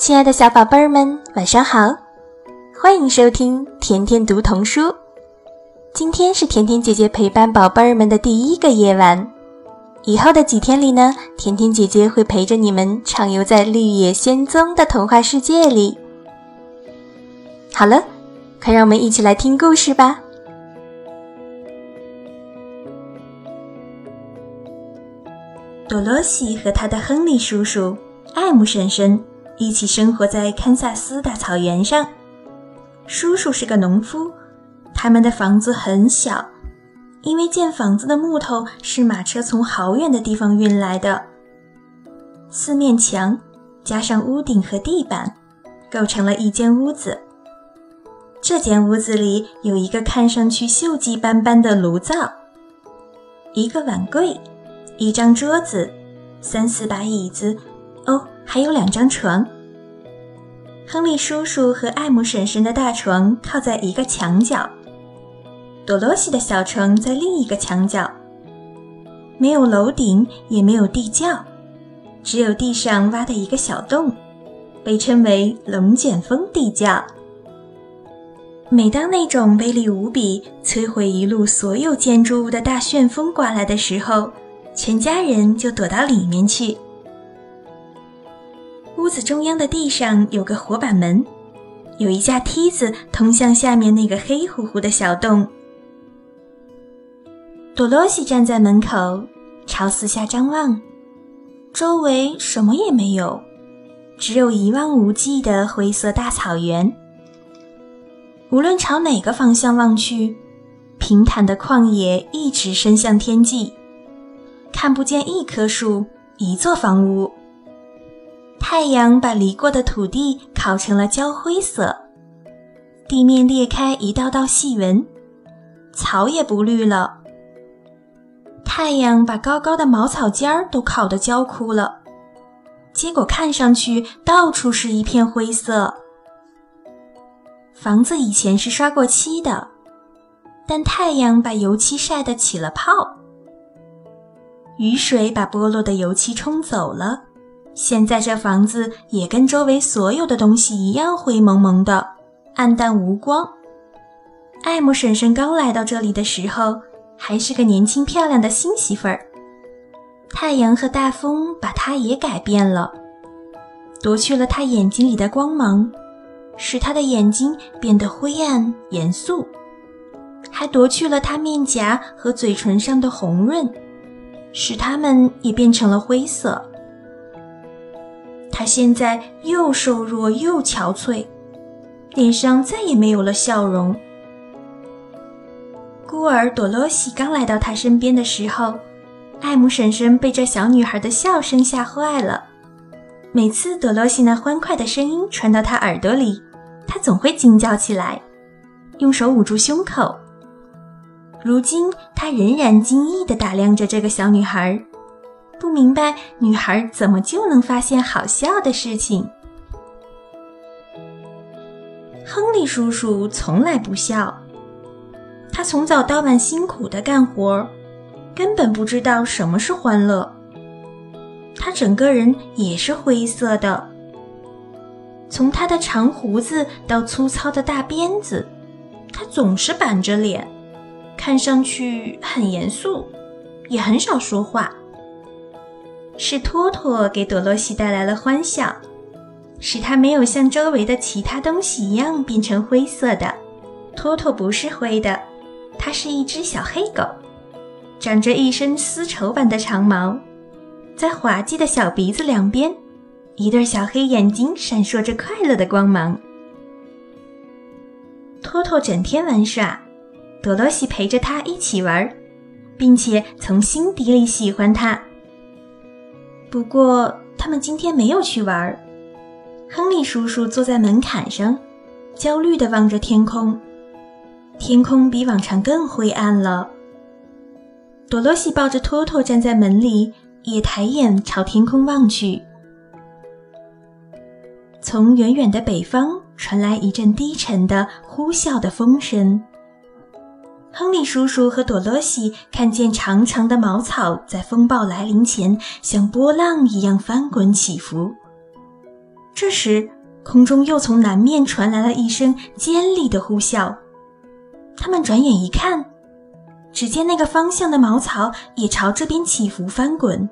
亲爱的小宝贝儿们，晚上好！欢迎收听甜甜读童书。今天是甜甜姐姐陪伴宝贝儿们的第一个夜晚。以后的几天里呢，甜甜姐姐会陪着你们畅游在绿野仙踪的童话世界里。好了，快让我们一起来听故事吧。多罗西和他的亨利叔叔、艾姆婶婶。一起生活在堪萨斯大草原上。叔叔是个农夫，他们的房子很小，因为建房子的木头是马车从好远的地方运来的。四面墙加上屋顶和地板，构成了一间屋子。这间屋子里有一个看上去锈迹斑斑的炉灶，一个碗柜，一张桌子，三四把椅子。哦，还有两张床。亨利叔叔和艾姆婶婶的大床靠在一个墙角，多罗西的小床在另一个墙角。没有楼顶，也没有地窖，只有地上挖的一个小洞，被称为龙卷风地窖。每当那种威力无比、摧毁一路所有建筑物的大旋风刮来的时候，全家人就躲到里面去。屋子中央的地上有个活板门，有一架梯子通向下面那个黑乎乎的小洞。多罗西站在门口，朝四下张望，周围什么也没有，只有一望无际的灰色大草原。无论朝哪个方向望去，平坦的旷野一直伸向天际，看不见一棵树，一座房屋。太阳把犁过的土地烤成了焦灰色，地面裂开一道道细纹，草也不绿了。太阳把高高的茅草尖儿都烤得焦枯了，结果看上去到处是一片灰色。房子以前是刷过漆的，但太阳把油漆晒得起了泡，雨水把剥落的油漆冲走了。现在这房子也跟周围所有的东西一样灰蒙蒙的，暗淡无光。艾姆婶婶刚来到这里的时候，还是个年轻漂亮的新媳妇儿。太阳和大风把她也改变了，夺去了她眼睛里的光芒，使她的眼睛变得灰暗严肃，还夺去了她面颊和嘴唇上的红润，使它们也变成了灰色。他现在又瘦弱又憔悴，脸上再也没有了笑容。孤儿朵罗西刚来到他身边的时候，艾姆婶婶被这小女孩的笑声吓坏了。每次朵罗西那欢快的声音传到他耳朵里，他总会惊叫起来，用手捂住胸口。如今，他仍然惊异地打量着这个小女孩。不明白女孩怎么就能发现好笑的事情。亨利叔叔从来不笑，他从早到晚辛苦的干活，根本不知道什么是欢乐。他整个人也是灰色的，从他的长胡子到粗糙的大辫子，他总是板着脸，看上去很严肃，也很少说话。是托托给朵罗西带来了欢笑，使他没有像周围的其他东西一样变成灰色的。托托不是灰的，它是一只小黑狗，长着一身丝绸般的长毛，在滑稽的小鼻子两边，一对小黑眼睛闪烁着快乐的光芒。托托整天玩耍，朵罗西陪着他一起玩，并且从心底里喜欢他。不过，他们今天没有去玩。亨利叔叔坐在门槛上，焦虑地望着天空。天空比往常更灰暗了。多罗西抱着托托站在门里，也抬眼朝天空望去。从远远的北方传来一阵低沉的呼啸的风声。亨利叔叔和朵罗西看见长长的茅草在风暴来临前像波浪一样翻滚起伏，这时，空中又从南面传来了一声尖利的呼啸。他们转眼一看，只见那个方向的茅草也朝这边起伏翻滚。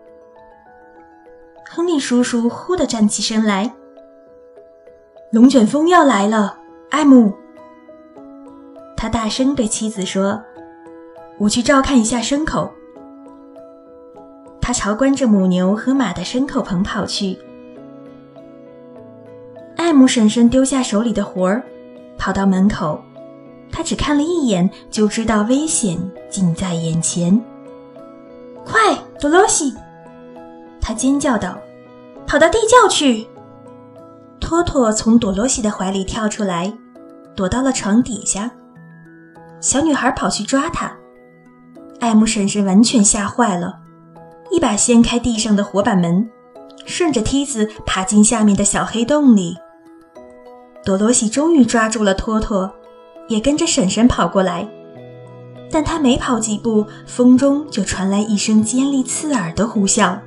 亨利叔叔忽地站起身来：“龙卷风要来了，艾姆！”他大声对妻子说：“我去照看一下牲口。”他朝关着母牛和马的牲口棚跑去。艾姆婶婶丢下手里的活儿，跑到门口。他只看了一眼，就知道危险近在眼前。快，多罗西！他尖叫道：“跑到地窖去！”托托从多罗西的怀里跳出来，躲到了床底下。小女孩跑去抓他，艾姆婶婶完全吓坏了，一把掀开地上的活板门，顺着梯子爬进下面的小黑洞里。多罗西终于抓住了托托，也跟着婶婶跑过来。但他没跑几步，风中就传来一声尖利刺耳的呼啸，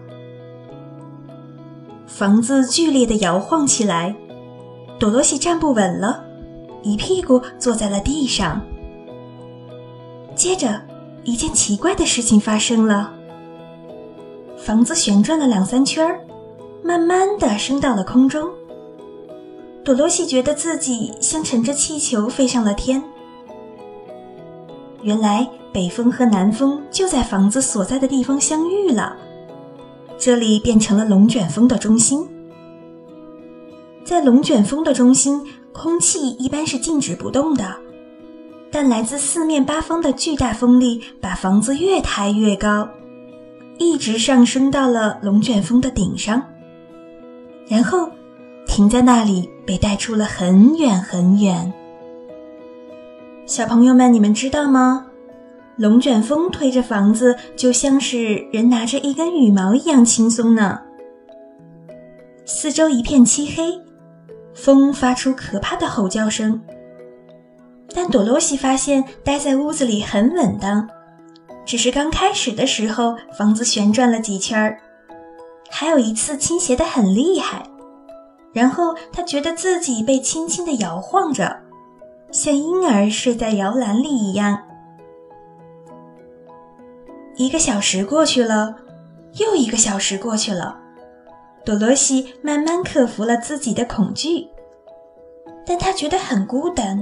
房子剧烈地摇晃起来。多罗西站不稳了，一屁股坐在了地上。接着，一件奇怪的事情发生了，房子旋转了两三圈儿，慢慢地升到了空中。朵罗西觉得自己像乘着气球飞上了天。原来北风和南风就在房子所在的地方相遇了，这里变成了龙卷风的中心。在龙卷风的中心，空气一般是静止不动的，但来自四面八方的巨大风力把房子越抬越高，一直上升到了龙卷风的顶上，然后。停在那里，被带出了很远很远。小朋友们，你们知道吗？龙卷风推着房子，就像是人拿着一根羽毛一样轻松呢。四周一片漆黑，风发出可怕的吼叫声。但朵罗西发现待在屋子里很稳当，只是刚开始的时候，房子旋转了几圈儿，还有一次倾斜的很厉害。然后他觉得自己被轻轻地摇晃着，像婴儿睡在摇篮里一样。一个小时过去了，又一个小时过去了，多罗西慢慢克服了自己的恐惧，但他觉得很孤单，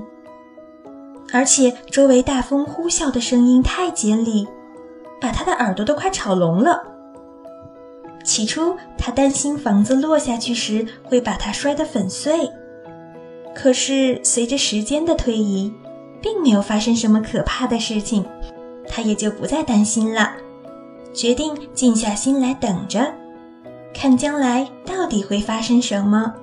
而且周围大风呼啸的声音太尖利，把他的耳朵都快吵聋了。起初，他担心房子落下去时会把它摔得粉碎。可是，随着时间的推移，并没有发生什么可怕的事情，他也就不再担心了。决定静下心来等着，看将来到底会发生什么。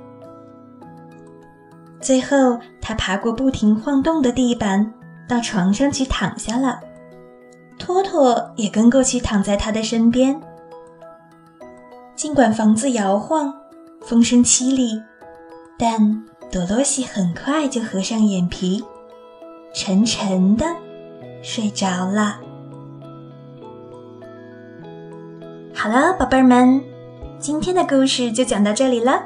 最后，他爬过不停晃动的地板，到床上去躺下了。托托也跟过去躺在他的身边。尽管房子摇晃，风声凄厉，但多罗西很快就合上眼皮，沉沉的睡着了。好了，宝贝儿们，今天的故事就讲到这里了。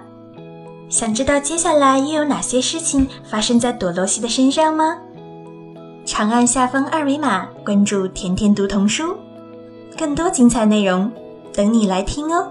想知道接下来又有哪些事情发生在朵罗西的身上吗？长按下方二维码关注“甜甜读童书”，更多精彩内容等你来听哦。